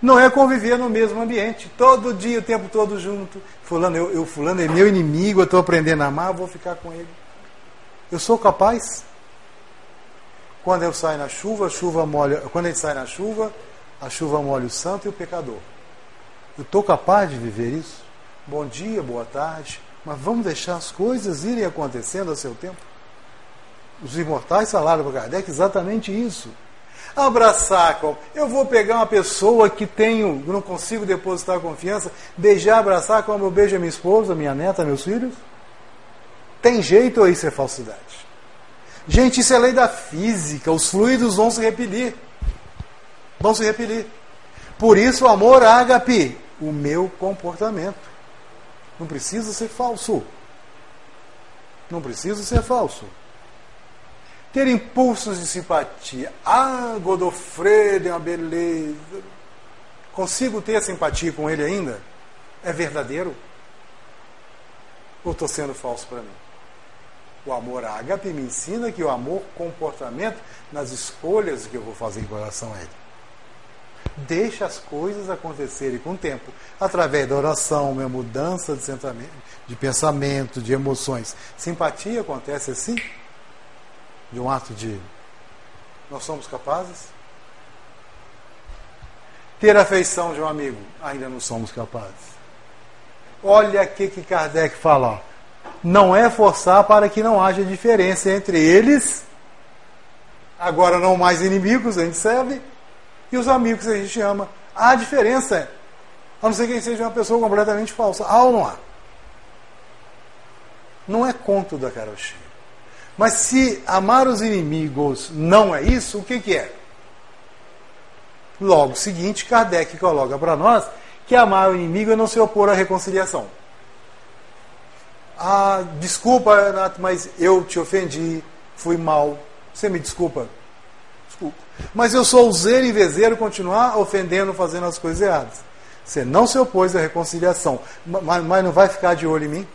Não é conviver no mesmo ambiente, todo dia, o tempo todo junto. Fulano, eu, eu fulano é meu inimigo, eu estou aprendendo a amar, vou ficar com ele. Eu sou capaz. Quando eu saio na chuva, a chuva molha. Quando gente sai na chuva, a chuva molha o santo e o pecador. Eu estou capaz de viver isso? Bom dia, boa tarde. Mas vamos deixar as coisas irem acontecendo a seu tempo? Os imortais falaram para Kardec exatamente isso. Abraçar, como? Eu vou pegar uma pessoa que tenho, não consigo depositar confiança, beijar, abraçar como eu beijo a minha esposa, minha neta, meus filhos? Tem jeito ou isso é falsidade? Gente, isso é lei da física, os fluidos vão se repelir. Vão se repelir. Por isso, o amor ágape, o meu comportamento. Não precisa ser falso. Não precisa ser falso. Ter impulsos de simpatia. Ah, Godofredo é uma beleza. Consigo ter simpatia com ele ainda? É verdadeiro? Ou estou sendo falso para mim? O amor ágape me ensina que o amor comportamento nas escolhas que eu vou fazer em relação a ele. Deixa as coisas acontecerem com o tempo, através da oração, minha mudança de, de pensamento, de emoções. Simpatia acontece assim? De um ato de. Nós somos capazes? Ter afeição de um amigo, ainda não somos capazes. Olha o que Kardec fala. Não é forçar para que não haja diferença entre eles, agora não mais inimigos, a gente serve, e os amigos que a gente ama. Há diferença. A não ser que seja uma pessoa completamente falsa. Há ou não há? Não é conto da cara cheia. Mas se amar os inimigos não é isso, o que, que é? Logo seguinte, Kardec coloca para nós que amar o inimigo é não se opor à reconciliação. Ah, desculpa, Renato, mas eu te ofendi, fui mal. Você me desculpa? Desculpa. Mas eu sou useiro e vezeiro continuar ofendendo, fazendo as coisas erradas. Você não se opôs à reconciliação, mas, mas não vai ficar de olho em mim?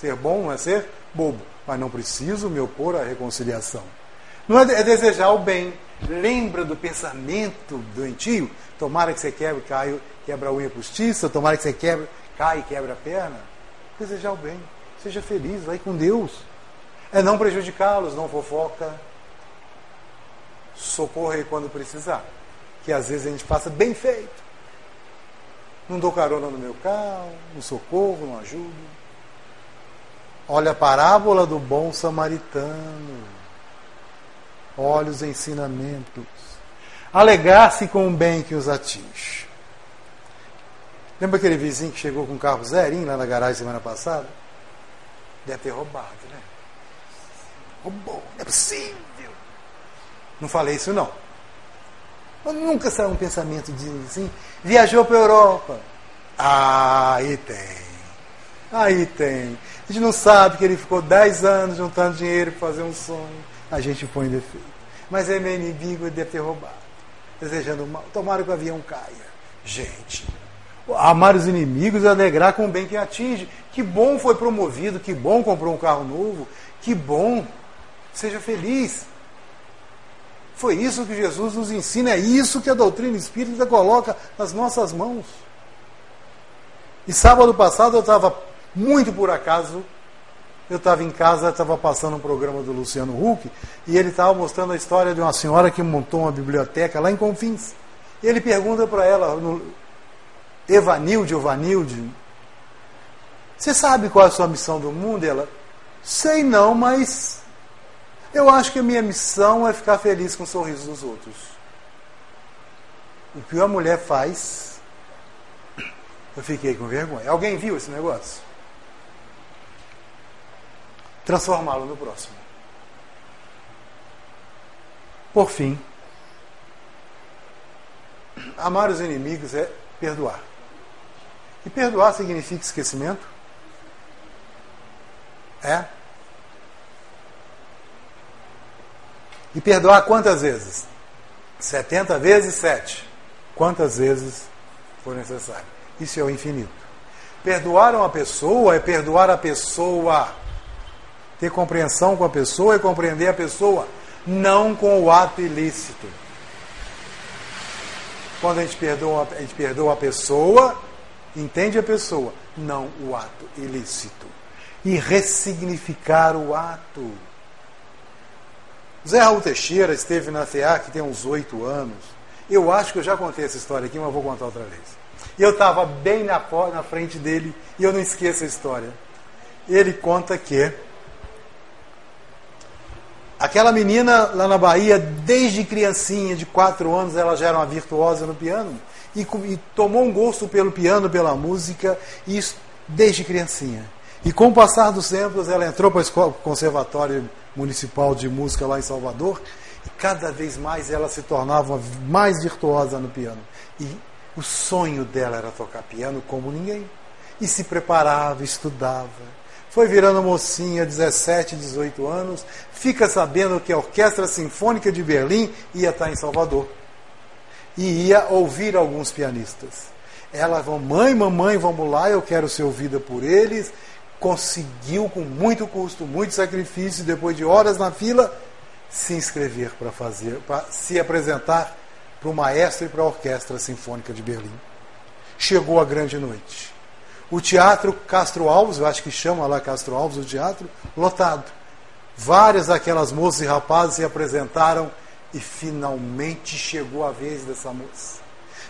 Ser bom é ser bobo, mas não preciso me opor à reconciliação. Não é, é desejar o bem. Lembra do pensamento doentio? Tomara que você quebre, caia, quebra a unha postiça, tomara que você quebre, cai e quebra a perna. Desejar o bem. Seja feliz, vai com Deus. É não prejudicá-los, não fofoca, socorrer quando precisar. Que às vezes a gente passa bem feito. Não dou carona no meu carro, não socorro, não ajudo. Olha a parábola do bom samaritano. Olha os ensinamentos. Alegar-se com o bem que os atinge. Lembra aquele vizinho que chegou com um carro zerinho lá na garagem semana passada? Deve ter roubado, né? Roubou, é possível. Não falei isso não. Mas nunca saiu um pensamento de assim, viajou para a Europa. Ah, aí tem. Aí tem. A gente não sabe que ele ficou 10 anos juntando dinheiro para fazer um sonho. A gente põe defeito. Mas é meu inimigo, deve ter roubado. Desejando mal. Tomara que o avião caia. Gente, amar os inimigos e alegrar com o bem que atinge. Que bom foi promovido, que bom comprou um carro novo, que bom. Seja feliz. Foi isso que Jesus nos ensina, é isso que a doutrina espírita coloca nas nossas mãos. E sábado passado eu estava, muito por acaso, eu estava em casa, estava passando um programa do Luciano Huck, e ele estava mostrando a história de uma senhora que montou uma biblioteca lá em Confins. Ele pergunta para ela, no, Evanilde ou Vanilde, você sabe qual é a sua missão do mundo? E ela, sei não, mas eu acho que a minha missão é ficar feliz com o sorriso dos outros. O que a mulher faz, eu fiquei com vergonha. Alguém viu esse negócio? Transformá-lo no próximo. Por fim, amar os inimigos é perdoar. E perdoar significa esquecimento? É? E perdoar quantas vezes? 70 vezes 7. Quantas vezes for necessário. Isso é o infinito. Perdoar uma pessoa é perdoar a pessoa. Ter compreensão com a pessoa é compreender a pessoa, não com o ato ilícito. Quando a gente perdoa, a gente perdoa a pessoa, entende a pessoa, não o ato ilícito. E ressignificar o ato. Zé Raul Teixeira esteve na FEA, tem uns oito anos. Eu acho que eu já contei essa história aqui, mas vou contar outra vez. Eu estava bem na, na frente dele e eu não esqueço a história. Ele conta que Aquela menina lá na Bahia, desde criancinha, de quatro anos, ela já era uma virtuosa no piano e, e tomou um gosto pelo piano, pela música, isso desde criancinha. E com o passar dos tempos, ela entrou para o Conservatório Municipal de Música lá em Salvador e cada vez mais ela se tornava mais virtuosa no piano. E o sonho dela era tocar piano como ninguém. E se preparava, estudava foi virando mocinha, 17, 18 anos, fica sabendo que a Orquestra Sinfônica de Berlim ia estar em Salvador. E ia ouvir alguns pianistas. Ela mãe, mamãe, vamos lá, eu quero ser ouvida por eles. Conseguiu, com muito custo, muito sacrifício, depois de horas na fila, se inscrever para fazer, para se apresentar para o maestro e para a Orquestra Sinfônica de Berlim. Chegou a grande noite. O teatro Castro Alves, eu acho que chama lá Castro Alves o teatro, lotado. Várias daquelas moças e rapazes se apresentaram e finalmente chegou a vez dessa moça.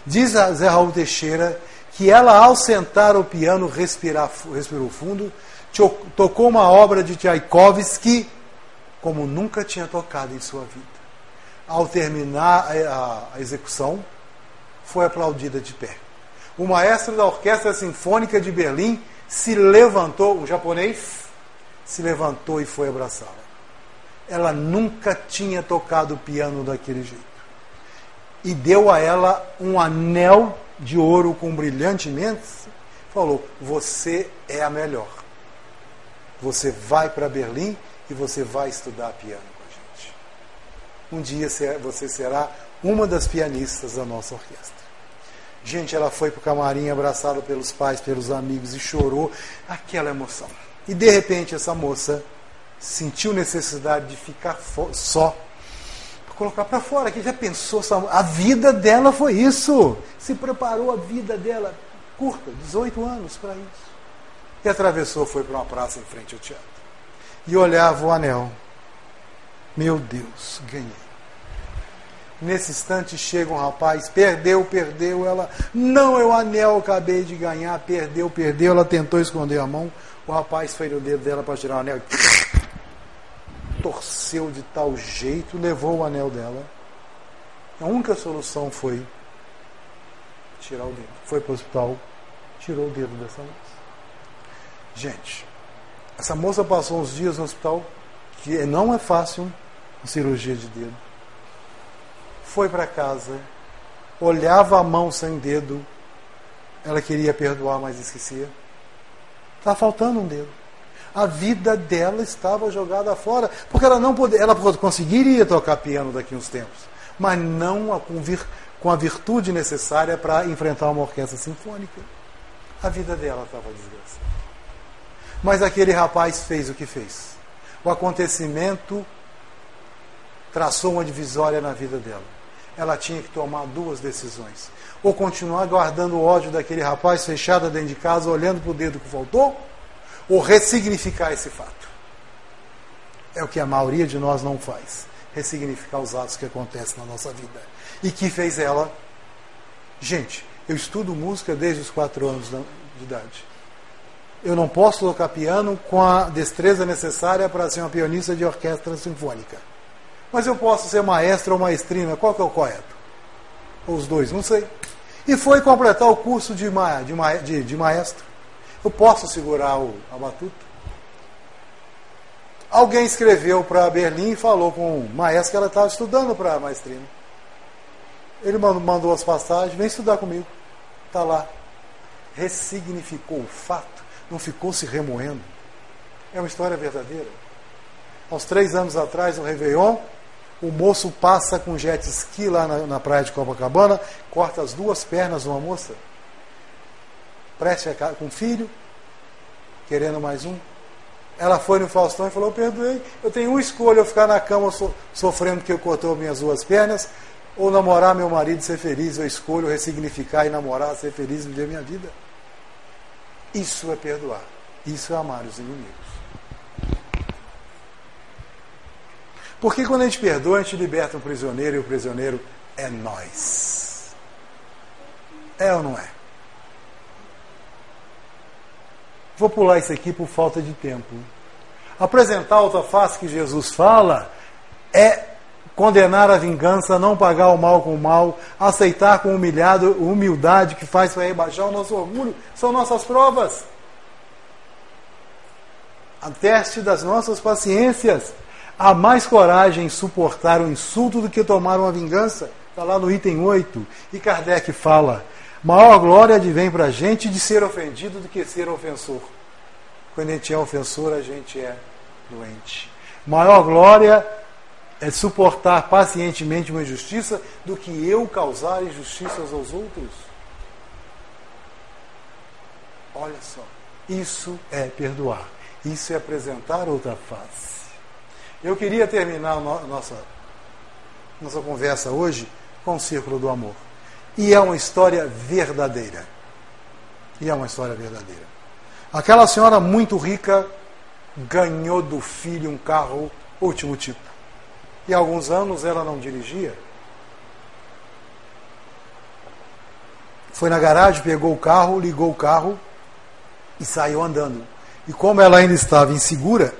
Diz a Zé Raul Teixeira que ela, ao sentar o piano, respirar, respirou fundo, tocou uma obra de Tchaikovsky como nunca tinha tocado em sua vida. Ao terminar a execução, foi aplaudida de pé o maestro da Orquestra Sinfônica de Berlim se levantou, o japonês se levantou e foi abraçá-la. Ela nunca tinha tocado piano daquele jeito. E deu a ela um anel de ouro com brilhantemente. Falou: Você é a melhor. Você vai para Berlim e você vai estudar piano com a gente. Um dia você será uma das pianistas da nossa orquestra. Gente, ela foi para o camarim abraçada pelos pais, pelos amigos e chorou aquela emoção. E de repente essa moça sentiu necessidade de ficar só, para colocar para fora, que já pensou, a vida dela foi isso. Se preparou a vida dela, curta, 18 anos para isso. E atravessou, foi para uma praça em frente ao teatro. E olhava o anel. Meu Deus, ganhei. Nesse instante chega um rapaz, perdeu, perdeu, ela, não, é o anel, acabei de ganhar, perdeu, perdeu, ela tentou esconder a mão, o rapaz fez o dedo dela para tirar o anel, torceu de tal jeito, levou o anel dela. A única solução foi tirar o dedo. Foi para o hospital, tirou o dedo dessa moça. Gente, essa moça passou uns dias no hospital, que não é fácil, cirurgia de dedo foi para casa, olhava a mão sem dedo, ela queria perdoar, mas esquecia. Estava tá faltando um dedo. A vida dela estava jogada fora, porque ela não poderia, ela conseguiria tocar piano daqui uns tempos, mas não a, com, vir, com a virtude necessária para enfrentar uma orquestra sinfônica. A vida dela estava desgraçada. Mas aquele rapaz fez o que fez. O acontecimento traçou uma divisória na vida dela ela tinha que tomar duas decisões. Ou continuar guardando o ódio daquele rapaz fechado dentro de casa, olhando para o dedo que faltou, ou ressignificar esse fato. É o que a maioria de nós não faz. Ressignificar os atos que acontecem na nossa vida. E que fez ela. Gente, eu estudo música desde os quatro anos de idade. Eu não posso tocar piano com a destreza necessária para ser uma pianista de orquestra sinfônica. Mas eu posso ser maestro ou maestrina, qual que é o correto? Ou os dois, não sei. E foi completar o curso de, ma de, ma de, de maestro. Eu posso segurar o, a batuta? Alguém escreveu para Berlim e falou com o maestro que ela estava estudando para maestrina. Ele mandou as passagens, vem estudar comigo. Está lá. Ressignificou o fato, não ficou se remoendo. É uma história verdadeira. Aos três anos atrás, no Réveillon, o moço passa com jet ski lá na, na praia de Copacabana, corta as duas pernas de uma moça, preste a, com filho, querendo mais um. Ela foi no Faustão e falou: Perdoei, eu tenho uma escolha: eu ficar na cama so, sofrendo que eu cortou minhas duas pernas, ou namorar meu marido e ser feliz. Eu escolho ressignificar e namorar, ser feliz e viver minha vida. Isso é perdoar. Isso é amar os inimigos. Porque quando a gente perdoa, a gente liberta um prisioneiro e o prisioneiro é nós. É ou não é? Vou pular isso aqui por falta de tempo. Apresentar a outra face que Jesus fala é condenar a vingança, não pagar o mal com o mal, aceitar com humilhado, humildade que faz para rebaixar o nosso orgulho, são nossas provas. A teste das nossas paciências. Há mais coragem em suportar um insulto do que tomar uma vingança. Está lá no item 8. E Kardec fala: maior glória advém para a gente de ser ofendido do que ser ofensor. Quando a gente é ofensor, a gente é doente. Maior glória é suportar pacientemente uma injustiça do que eu causar injustiças aos outros. Olha só, isso é perdoar, isso é apresentar outra face. Eu queria terminar no, nossa, nossa conversa hoje com o Círculo do Amor. E é uma história verdadeira. E é uma história verdadeira. Aquela senhora muito rica ganhou do filho um carro último tipo e há alguns anos ela não dirigia. Foi na garagem, pegou o carro, ligou o carro e saiu andando. E como ela ainda estava insegura,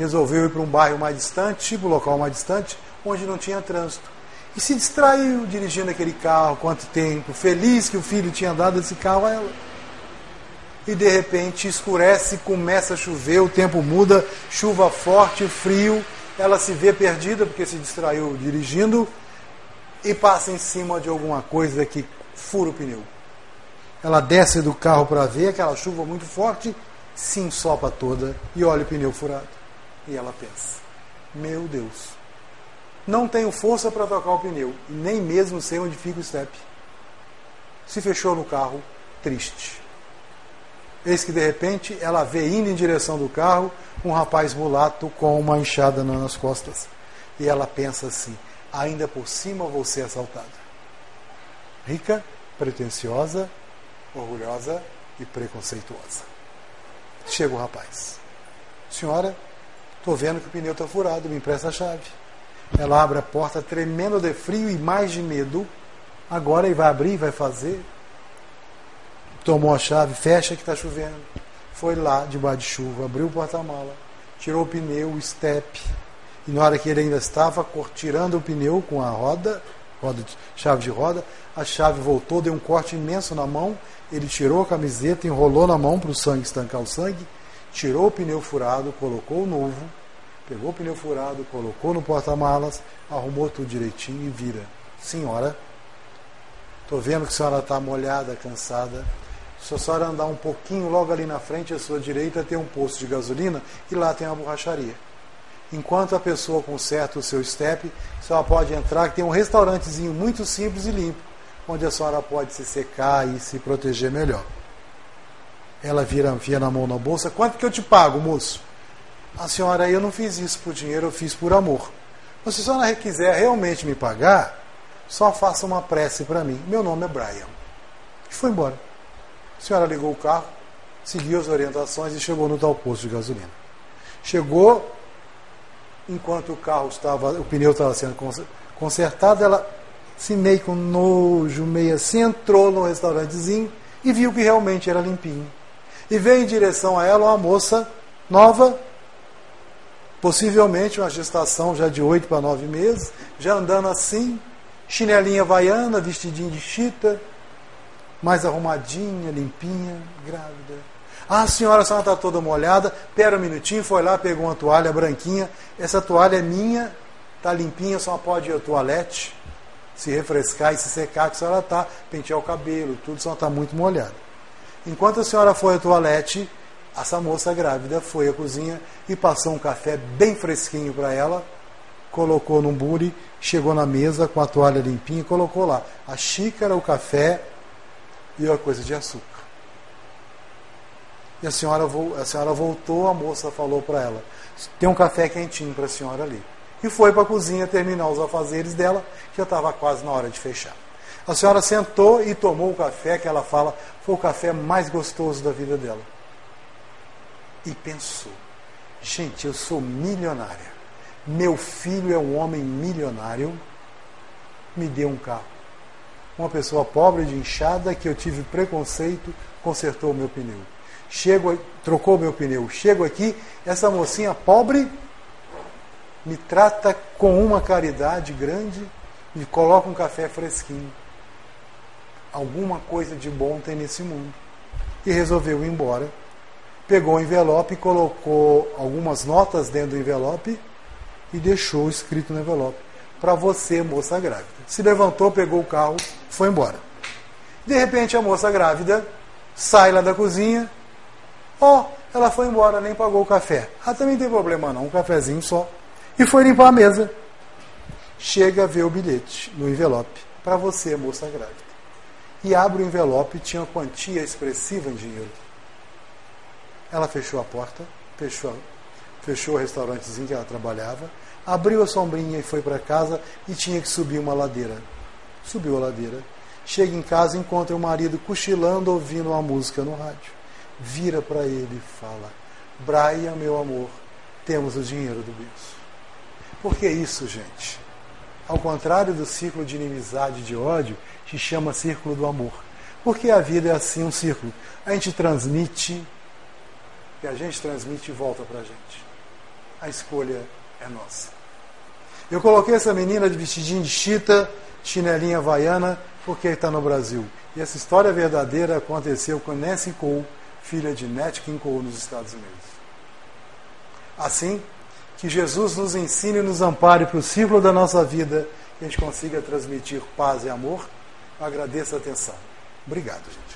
resolveu ir para um bairro mais distante, tipo um local mais distante, onde não tinha trânsito. E se distraiu dirigindo aquele carro, quanto tempo, feliz que o filho tinha dado esse carro a ela. E de repente escurece, começa a chover, o tempo muda, chuva forte, frio, ela se vê perdida porque se distraiu dirigindo e passa em cima de alguma coisa que fura o pneu. Ela desce do carro para ver aquela chuva muito forte, se ensopa toda e olha o pneu furado. E ela pensa: Meu Deus, não tenho força para tocar o pneu, nem mesmo sei onde fica o step. Se fechou no carro, triste. Eis que de repente ela vê indo em direção do carro um rapaz mulato com uma enxada nas costas. E ela pensa assim: ainda por cima vou ser assaltada. Rica, pretensiosa, orgulhosa e preconceituosa. Chega o rapaz. Senhora, estou vendo que o pneu está furado, me empresta a chave. Ela abre a porta, tremendo de frio e mais de medo. Agora ele vai abrir, vai fazer. Tomou a chave, fecha que está chovendo foi lá debaixo de chuva, abriu o porta-mala, tirou o pneu, o step, e na hora que ele ainda estava tirando o pneu com a roda, roda de, chave de roda, a chave voltou, deu um corte imenso na mão, ele tirou a camiseta, enrolou na mão para o sangue estancar o sangue, tirou o pneu furado, colocou o novo, pegou o pneu furado, colocou no porta-malas, arrumou tudo direitinho e vira. Senhora, estou vendo que a senhora está molhada, cansada, se a senhora andar um pouquinho, logo ali na frente, à sua direita, tem um posto de gasolina e lá tem uma borracharia. Enquanto a pessoa conserta o seu step, a senhora pode entrar, que tem um restaurantezinho muito simples e limpo, onde a senhora pode se secar e se proteger melhor. Ela vira, via na mão na bolsa, quanto que eu te pago, moço? A senhora, eu não fiz isso por dinheiro, eu fiz por amor. Mas se a senhora quiser realmente me pagar, só faça uma prece para mim. Meu nome é Brian. E foi embora. A senhora ligou o carro, seguiu as orientações e chegou no tal posto de gasolina. Chegou, enquanto o carro estava, o pneu estava sendo consertado, ela se meio com nojo, meio assim, entrou no restaurantezinho e viu que realmente era limpinho. E veio em direção a ela uma moça nova, possivelmente uma gestação já de oito para nove meses, já andando assim, chinelinha vaiana, vestidinho de chita, mais arrumadinha, limpinha, grávida. Ah, senhora, a senhora está toda molhada. Pera um minutinho, foi lá, pegou uma toalha branquinha. Essa toalha é minha, está limpinha, só pode ir ao toalete, se refrescar e se secar, que a senhora está, pentear o cabelo, tudo, só está muito molhada. Enquanto a senhora foi ao toalete, essa moça grávida foi à cozinha e passou um café bem fresquinho para ela, colocou num bule, chegou na mesa com a toalha limpinha e colocou lá a xícara, o café e uma coisa de açúcar. E a senhora, a senhora voltou, a moça falou para ela: tem um café quentinho para a senhora ali. E foi para a cozinha terminar os afazeres dela, que já estava quase na hora de fechar. A senhora sentou e tomou o café que ela fala foi o café mais gostoso da vida dela. E pensou: gente, eu sou milionária. Meu filho é um homem milionário. Me deu um carro uma pessoa pobre de inchada que eu tive preconceito, consertou o meu pneu. Chego, trocou meu pneu. Chego aqui, essa mocinha pobre me trata com uma caridade grande, me coloca um café fresquinho. Alguma coisa de bom tem nesse mundo. E resolveu ir embora. Pegou o envelope, colocou algumas notas dentro do envelope e deixou escrito no envelope: Para você, moça grávida. Se levantou, pegou o carro, foi embora. De repente, a moça grávida sai lá da cozinha. Ó, oh, ela foi embora, nem pagou o café. Ah, também tem problema não, um cafezinho só. E foi limpar a mesa. Chega a ver o bilhete no envelope. Para você, moça grávida. E abre o envelope e tinha uma quantia expressiva em dinheiro. Ela fechou a porta, fechou, fechou o restaurantezinho que ela trabalhava, abriu a sombrinha e foi para casa e tinha que subir uma ladeira. Subiu a ladeira. Chega em casa e encontra o marido cochilando, ouvindo uma música no rádio. Vira para ele e fala: Brian, meu amor, temos o dinheiro do berço. Por que isso, gente? Ao contrário do círculo de inimizade e de ódio, se chama círculo do amor. Porque a vida é assim um círculo. A gente transmite, e a gente transmite e volta para a gente. A escolha é nossa. Eu coloquei essa menina de vestidinho de chita, chinelinha havaiana, porque está no Brasil. E essa história verdadeira aconteceu com Nancy Cole, filha de Nat King Cole, nos Estados Unidos. Assim, que Jesus nos ensine e nos ampare para o círculo da nossa vida, que a gente consiga transmitir paz e amor. Agradeço a atenção. Obrigado, gente.